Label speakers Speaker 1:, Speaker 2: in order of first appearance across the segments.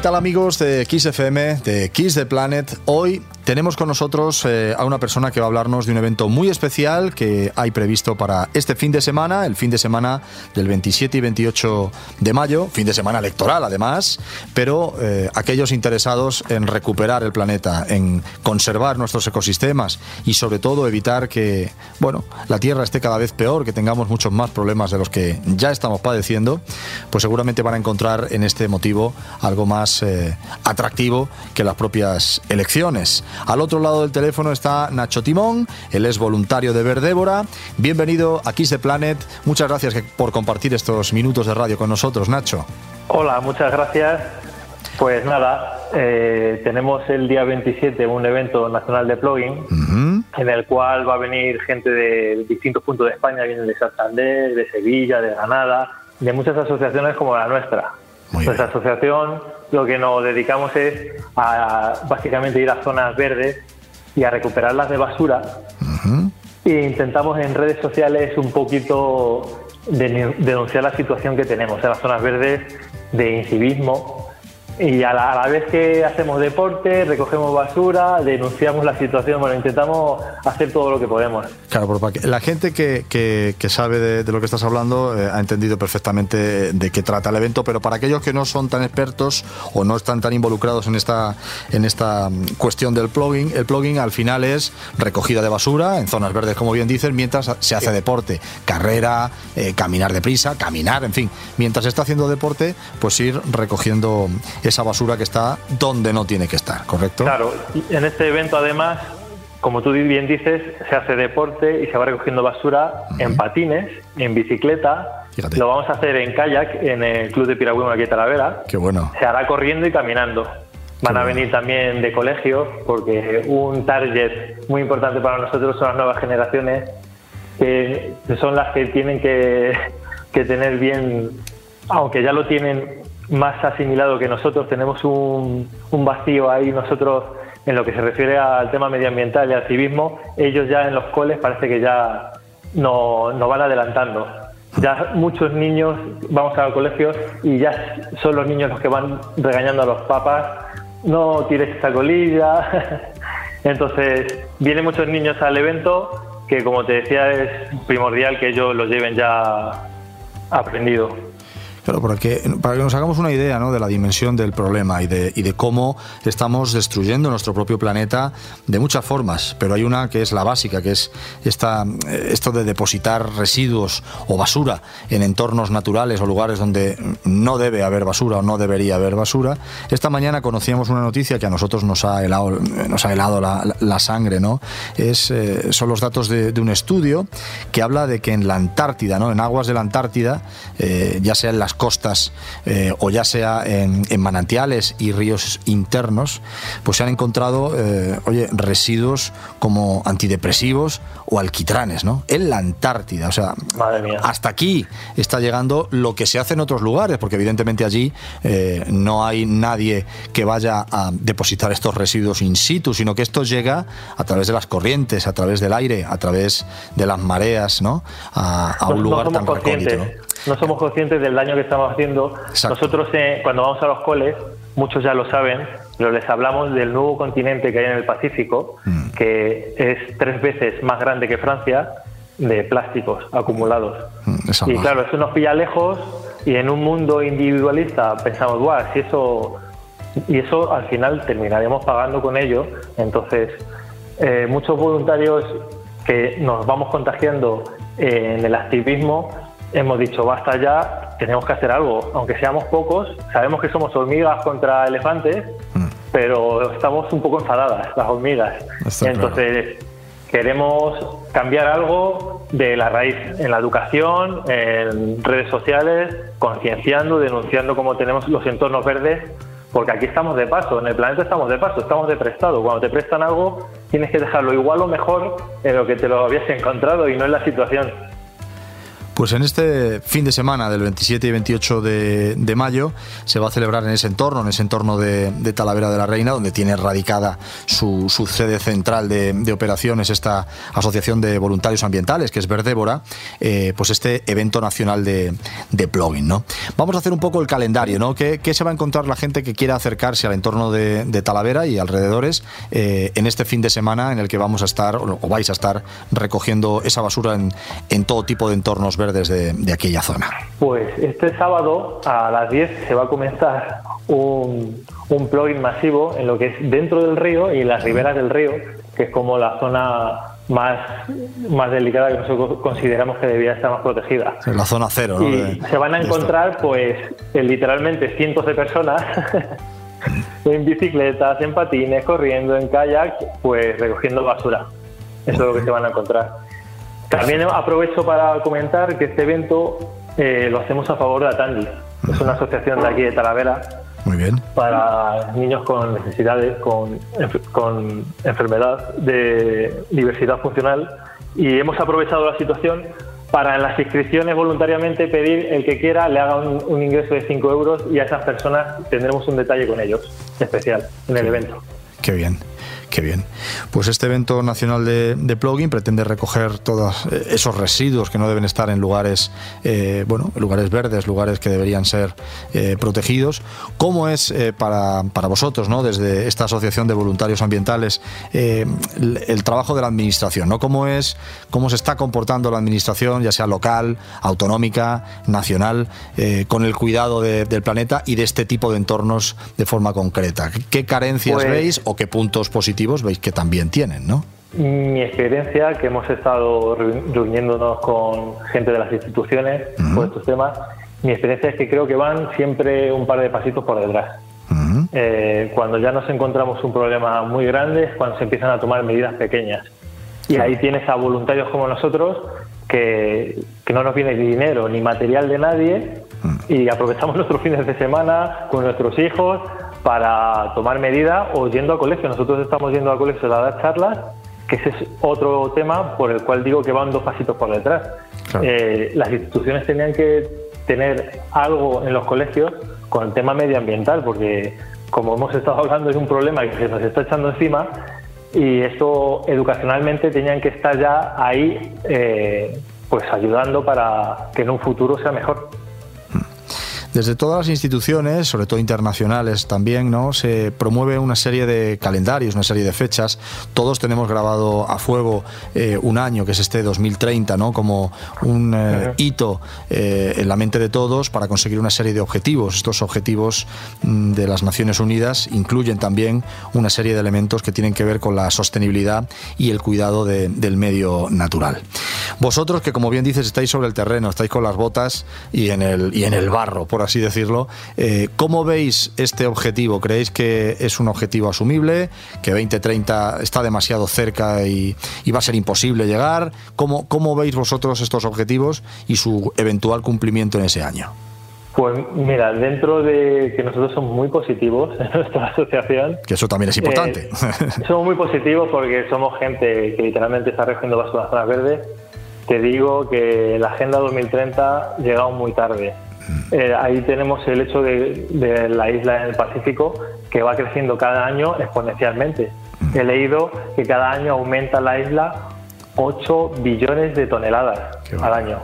Speaker 1: ¿Qué tal amigos de XFM, de Kiss the Planet? Hoy tenemos con nosotros eh, a una persona que va a hablarnos de un evento muy especial que hay previsto para este fin de semana, el fin de semana del 27 y 28 de mayo, fin de semana electoral además, pero eh, aquellos interesados en recuperar el planeta, en conservar nuestros ecosistemas y sobre todo evitar que, bueno, la Tierra esté cada vez peor, que tengamos muchos más problemas de los que ya estamos padeciendo, pues seguramente van a encontrar en este motivo algo más eh, atractivo que las propias elecciones. Al otro lado del teléfono está Nacho Timón, él es voluntario de Verdébora. Bienvenido a Kiss the Planet. Muchas gracias por compartir estos minutos de radio con nosotros, Nacho.
Speaker 2: Hola, muchas gracias. Pues nada, eh, tenemos el día 27 un evento nacional de plugin en el cual va a venir gente de distintos puntos de España, vienen de Santander, de Sevilla, de Granada, de muchas asociaciones como la nuestra. Nuestra asociación lo que nos dedicamos es a básicamente ir a zonas verdes y a recuperarlas de basura. E intentamos en redes sociales un poquito denunciar la situación que tenemos en las zonas verdes de incivismo y a la, vez que hacemos deporte, recogemos basura, denunciamos la situación, bueno, intentamos hacer todo lo que podemos.
Speaker 1: Claro, porque la gente que, que, sabe de, lo que estás hablando eh, ha entendido perfectamente de qué trata el evento, pero para aquellos que no son tan expertos o no están tan involucrados en esta, en esta mm, cuestión del plugin, el plugin al final es recogida de basura en zonas verdes, como bien dices, mientras se hace deporte, carrera, eh, caminar deprisa, caminar, en fin, mientras se está haciendo deporte, pues ir recogiendo esa basura que está donde no tiene que estar, ¿correcto?
Speaker 2: Claro, en este evento además, como tú bien dices, se hace deporte y se va recogiendo basura en patines, en bicicleta. Lo vamos a hacer en kayak en el Club de Piragüismo aquí de Talavera.
Speaker 1: Qué bueno.
Speaker 2: Se hará corriendo y caminando. Van a venir también de colegio porque un target muy importante para nosotros son las nuevas generaciones que son las que tienen que, que tener bien, aunque ya lo tienen más asimilado que nosotros, tenemos un, vacío ahí nosotros en lo que se refiere al tema medioambiental y al civismo, ellos ya en los coles parece que ya no, no van adelantando. Ya muchos niños vamos a los colegios y ya son los niños los que van regañando a los papás, no tires esta colilla. Entonces, vienen muchos niños al evento que, como te decía, es primordial que ellos los lleven ya aprendido.
Speaker 1: Claro, para que, para que nos hagamos una idea ¿no? de la dimensión del problema y de, y de cómo estamos destruyendo nuestro propio planeta de muchas formas, pero hay una que es la básica, que es esta, eh, esto de depositar residuos o basura en entornos naturales o lugares donde no debe haber basura o no debería haber basura. Esta mañana conocíamos una noticia que a nosotros nos ha helado, nos ha helado la, sangre, ¿no? Es, eh, son los datos de, un estudio que habla de que en la Antártida, ¿no? en aguas de la Antártida, eh, ya sea en las costas eh, o ya sea en, manantiales y ríos internos, pues se han encontrado, eh, oye, residuos como antidepresivos o alquitranes, ¿no? En la Antártida, o sea, hasta aquí está llegando lo que se hace en otros lugares, porque evidentemente allí eh, no hay nadie que vaya a depositar estos residuos in situ, sino que esto llega a través de las corrientes, a través del aire, a través de las mareas, ¿no? A, un lugar tan recóndito
Speaker 2: no somos conscientes del daño que estamos haciendo. Nosotros eh, cuando vamos a los coles, muchos ya lo saben, pero les hablamos del nuevo continente que hay en el Pacífico, mm. que es tres veces más grande que Francia, de plásticos acumulados. Mm, y claro, eso nos pilla lejos y en un mundo individualista pensamos, guau, si eso... Y eso al final terminaremos pagando con ello. Entonces, eh, muchos voluntarios que nos vamos contagiando en el activismo hemos dicho, basta ya, tenemos que hacer algo. Aunque seamos pocos, sabemos que somos hormigas contra elefantes, mm. pero estamos un poco enfadadas, las hormigas. Entonces, queremos cambiar algo de la raíz en la educación, en redes sociales, concienciando, denunciando cómo tenemos los entornos verdes, porque aquí estamos de paso, en el planeta estamos de paso, estamos de prestado. Cuando te prestan algo, tienes que dejarlo igual o mejor en lo que te lo habías encontrado y no en la situación
Speaker 1: Pues en este fin de semana del 27 y 28 de, mayo se va a celebrar en ese entorno, en ese entorno de, Talavera de la Reina, donde tiene radicada su, sede central de, operaciones esta Asociación de Voluntarios Ambientales, que es Verdébora, eh, pues este evento nacional de, plugin. ¿no? Vamos a hacer un poco el calendario, ¿no? ¿Qué, se va a encontrar la gente que quiera acercarse al entorno de, Talavera y alrededores eh, en este fin de semana en el que vamos a estar, o vais a estar recogiendo esa basura en, en todo tipo de entornos verdes de, aquella zona?
Speaker 2: Pues este sábado a las 10 se va a comenzar un, un plugin masivo en lo que es dentro del río y las riberas del río, que es como la zona más, más delicada que nosotros consideramos que debía estar más protegida.
Speaker 1: En la zona cero, ¿no?
Speaker 2: Y se van a encontrar, pues, literalmente cientos de personas en bicicletas, en patines, corriendo, en kayak, pues recogiendo basura. Eso es lo que se van a encontrar. También aprovecho para comentar que este evento eh, lo hacemos a favor de Atandi. Es una asociación de aquí de Talavera.
Speaker 1: Muy bien.
Speaker 2: Para niños con necesidades, con, con enfermedad de diversidad funcional. Y hemos aprovechado la situación para en las inscripciones voluntariamente pedir el que quiera le haga un, ingreso de 5 euros y a esas personas tendremos un detalle con ellos especial en el evento.
Speaker 1: Qué bien. Qué bien. Pues este evento nacional de, plugin pretende recoger todos eh, esos residuos que no deben estar en lugares, eh, bueno, lugares verdes, lugares que deberían ser eh, protegidos. ¿Cómo es para, vosotros, ¿no? desde esta asociación de voluntarios ambientales, el, trabajo de la administración? ¿no? ¿Cómo es, cómo se está comportando la administración, ya sea local, autonómica, nacional, con el cuidado del planeta y de este tipo de entornos de forma concreta? ¿Qué carencias pues veis o qué puntos positivos? veis que también tienen, ¿no?
Speaker 2: Mi experiencia, que hemos estado reuniéndonos con gente de las instituciones por estos temas, mi experiencia es que creo que van siempre un par de pasitos por detrás. Eh, cuando ya nos encontramos un problema muy grande es cuando se empiezan a tomar medidas pequeñas. Y ahí tienes a voluntarios como nosotros que, que no nos viene ni dinero ni material de nadie y aprovechamos nuestros fines de semana con nuestros hijos para tomar medidas o yendo a colegio. Nosotros estamos yendo a colegio a dar charlas, que ese es otro tema por el cual digo que van dos pasitos por detrás. Eh, las instituciones tenían que tener algo en los colegios con el tema medioambiental, porque como hemos estado hablando es un problema que se nos está echando encima y esto educacionalmente tenían que estar ya ahí eh, pues ayudando para que en un futuro sea mejor.
Speaker 1: Desde todas las instituciones, sobre todo internacionales también, ¿no? se promueve una serie de calendarios, una serie de fechas. Todos tenemos grabado a fuego eh, un año, que es este 2030, ¿no? como un eh, hito eh, en la mente de todos para conseguir una serie de objetivos. Estos objetivos mm, de las Naciones Unidas incluyen también una serie de elementos que tienen que ver con la sostenibilidad y el cuidado del medio natural. Vosotros, que como bien dices, estáis sobre el terreno, estáis con las botas y en el, y en el barro, por así decirlo. Eh, ¿Cómo veis este objetivo? ¿Creéis que es un objetivo asumible? ¿Que 2030 está demasiado cerca y, va a ser imposible llegar? ¿Cómo, ¿Cómo veis vosotros estos objetivos y su eventual cumplimiento en ese año?
Speaker 2: Pues mira, dentro de que nosotros somos muy positivos en nuestra asociación.
Speaker 1: Que eso también es importante.
Speaker 2: Eh, somos muy positivos porque somos gente que literalmente está recogiendo las zonas verdes. Te digo que la Agenda 2030 ha llegado muy tarde. Eh, ahí tenemos el hecho de, la isla en el Pacífico que va creciendo cada año exponencialmente. He leído que cada año aumenta la isla 8 billones de toneladas al año.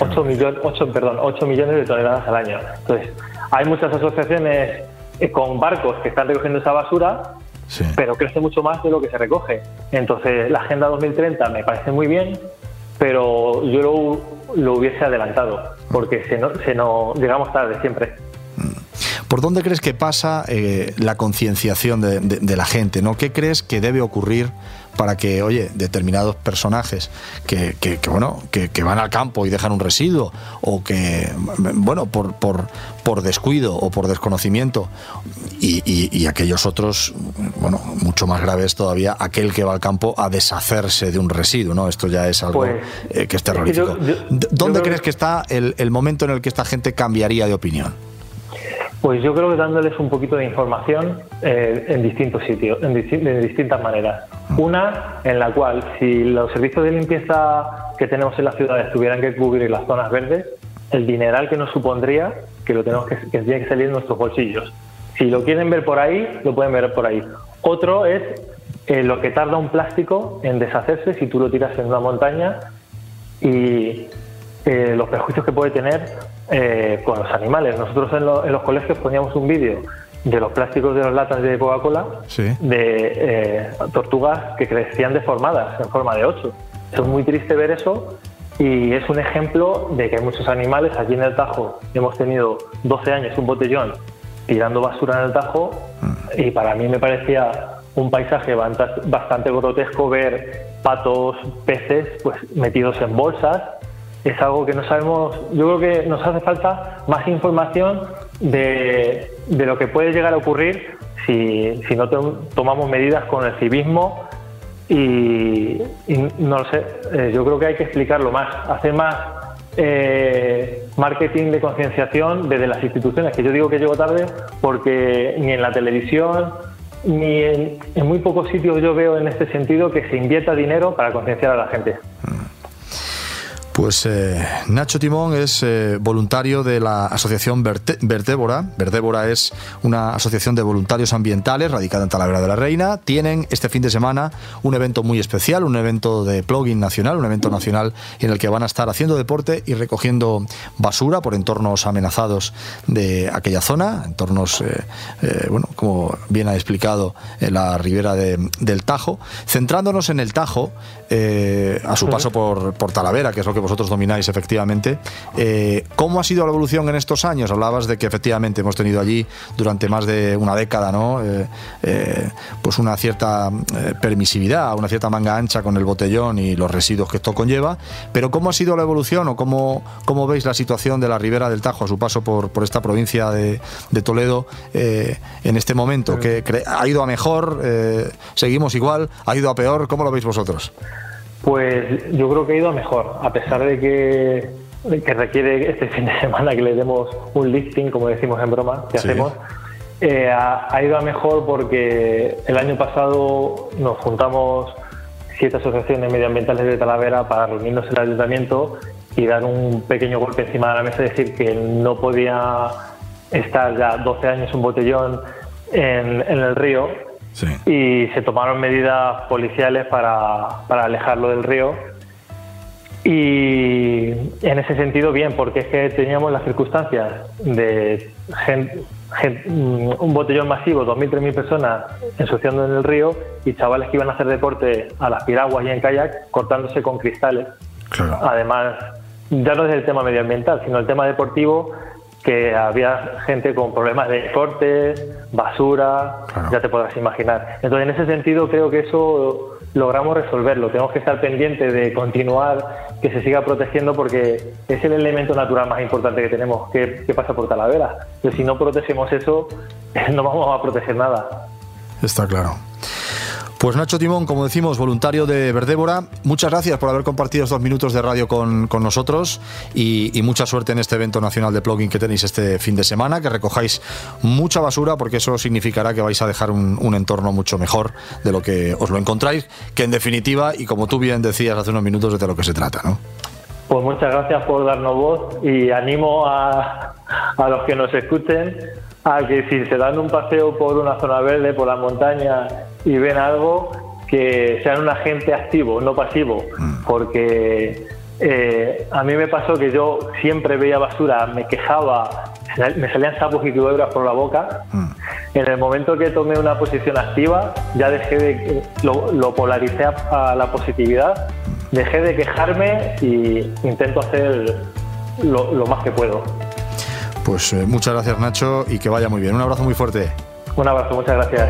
Speaker 2: 8, millones, 8, perdón, 8 millones de toneladas al año. Entonces, hay muchas asociaciones eh, con barcos que están recogiendo esa basura, pero crece mucho más de lo que se recoge. Entonces, la Agenda 2030 me parece muy bien, pero yo lo, lo hubiese adelantado, porque se, no, llegamos tarde siempre.
Speaker 1: ¿Por dónde crees que pasa eh, la concienciación de, de, la gente? ¿no? ¿Qué crees que debe ocurrir para que, oye, determinados personajes que, que, bueno, que, van al campo y dejan un residuo, o que, bueno, por, por, por descuido o por desconocimiento, y, y, aquellos otros, bueno, mucho más graves todavía, aquel que va al campo a deshacerse de un residuo, ¿no? Esto ya es algo pues, eh, que es terrorífico. ¿Dónde crees que está el, el momento en el que esta gente cambiaría de opinión?
Speaker 2: Pues yo creo que dándoles un poquito de información eh, en distintos sitios, en, distintas maneras. Una en la cual si los servicios de limpieza que tenemos en las ciudades tuvieran que cubrir las zonas verdes, el dineral que nos supondría que lo tenemos que, que tiene que salir de nuestros bolsillos. Si lo quieren ver por ahí, lo pueden ver por ahí. Otro es eh, lo que tarda un plástico en deshacerse si tú lo tiras en una montaña y eh, los perjuicios que puede tener eh, con los animales. Nosotros en, los colegios poníamos un vídeo de los plásticos de las latas de Coca-Cola de tortugas que crecían deformadas en forma de ocho. Es muy triste ver eso y es un ejemplo de que hay muchos animales. Aquí en el Tajo hemos tenido 12 años un botellón tirando basura en el Tajo mm. y para mí me parecía un paisaje bastante grotesco ver patos, peces pues metidos en bolsas. Es algo que no sabemos, yo creo que nos hace falta más información de, lo que puede llegar a ocurrir si, no tomamos medidas con el civismo y, no lo sé, eh, yo creo que hay que explicarlo más, hacer más eh, marketing de concienciación desde las instituciones, que yo digo que llego tarde porque ni en la televisión ni en, muy pocos sitios yo veo en este sentido que se invierta dinero para concienciar a la gente.
Speaker 1: Pues eh, Nacho Timón es eh, voluntario de la asociación Vertébora. Vertébora es una asociación de voluntarios ambientales radicada en Talavera de la Reina. Tienen este fin de semana un evento muy especial, un evento de plugin nacional, un evento nacional en el que van a estar haciendo deporte y recogiendo basura por entornos amenazados de aquella zona, entornos, eh, bueno, como bien ha explicado en la ribera del Tajo. Centrándonos en el Tajo, a su paso por, por Talavera, que es lo que vosotros domináis efectivamente. Eh, ¿Cómo ha sido la evolución en estos años? Hablabas de que efectivamente hemos tenido allí durante más de una década, ¿no? Eh, eh, pues una cierta permisividad, una cierta manga ancha con el botellón y los residuos que esto conlleva. Pero ¿cómo ha sido la evolución o cómo, cómo veis la situación de la ribera del Tajo a su paso por, por esta provincia de, de Toledo en este momento? ¿Que, ¿Ha ido a mejor? ¿Seguimos igual? ¿Ha ido a peor? ¿Cómo lo veis vosotros?
Speaker 2: Pues yo creo que ha ido a mejor, a pesar de que, que requiere este fin de semana que le demos un lifting, como decimos en broma, que hacemos. Eh, ha, ido a mejor porque el año pasado nos juntamos siete asociaciones medioambientales de Talavera para reunirnos en el ayuntamiento y dar un pequeño golpe encima de la mesa, decir que no podía estar ya 12 años un botellón en, en el río y se tomaron medidas policiales para, para alejarlo del río. Y en ese sentido, bien, porque es que teníamos las circunstancias de mm, un botellón masivo, 2.000, 3.000 personas ensuciando en el río y chavales que iban a hacer deporte a las piraguas y en kayak cortándose con cristales. Además, ya no es el tema medioambiental, sino el tema deportivo que había gente con problemas de corte, basura, ya te podrás imaginar. Entonces, en ese sentido, creo que eso logramos resolverlo. Tenemos que estar pendientes de continuar, que se siga protegiendo, porque es el elemento natural más importante que tenemos, que, que pasa por Talavera. Pero si no protegemos eso, no vamos a proteger nada.
Speaker 1: Está claro. Pues Nacho Timón, como decimos, voluntario de Verdébora, muchas gracias por haber compartido estos minutos de radio con, nosotros y, mucha suerte en este evento nacional de plugin que tenéis este fin de semana, que recojáis mucha basura porque eso significará que vais a dejar un, entorno mucho mejor de lo que os lo encontráis, que en definitiva, y como tú bien decías hace unos minutos, es de lo que se trata, ¿no?
Speaker 2: Pues muchas gracias por darnos voz y animo a, a los que nos escuchen a que si se dan un paseo por una zona verde, por la montaña y ven algo, que sean un agente activo, no pasivo, mm. porque eh, a mí me pasó que yo siempre veía basura, me quejaba, me salían sapos y culebras por la boca. Mm. En el momento que tomé una posición activa, ya dejé de, lo, lo polaricé a la positividad, dejé de quejarme y intento hacer lo, más que puedo.
Speaker 1: Pues eh, muchas gracias Nacho y que vaya muy bien. Un abrazo muy fuerte.
Speaker 2: Un abrazo, muchas gracias.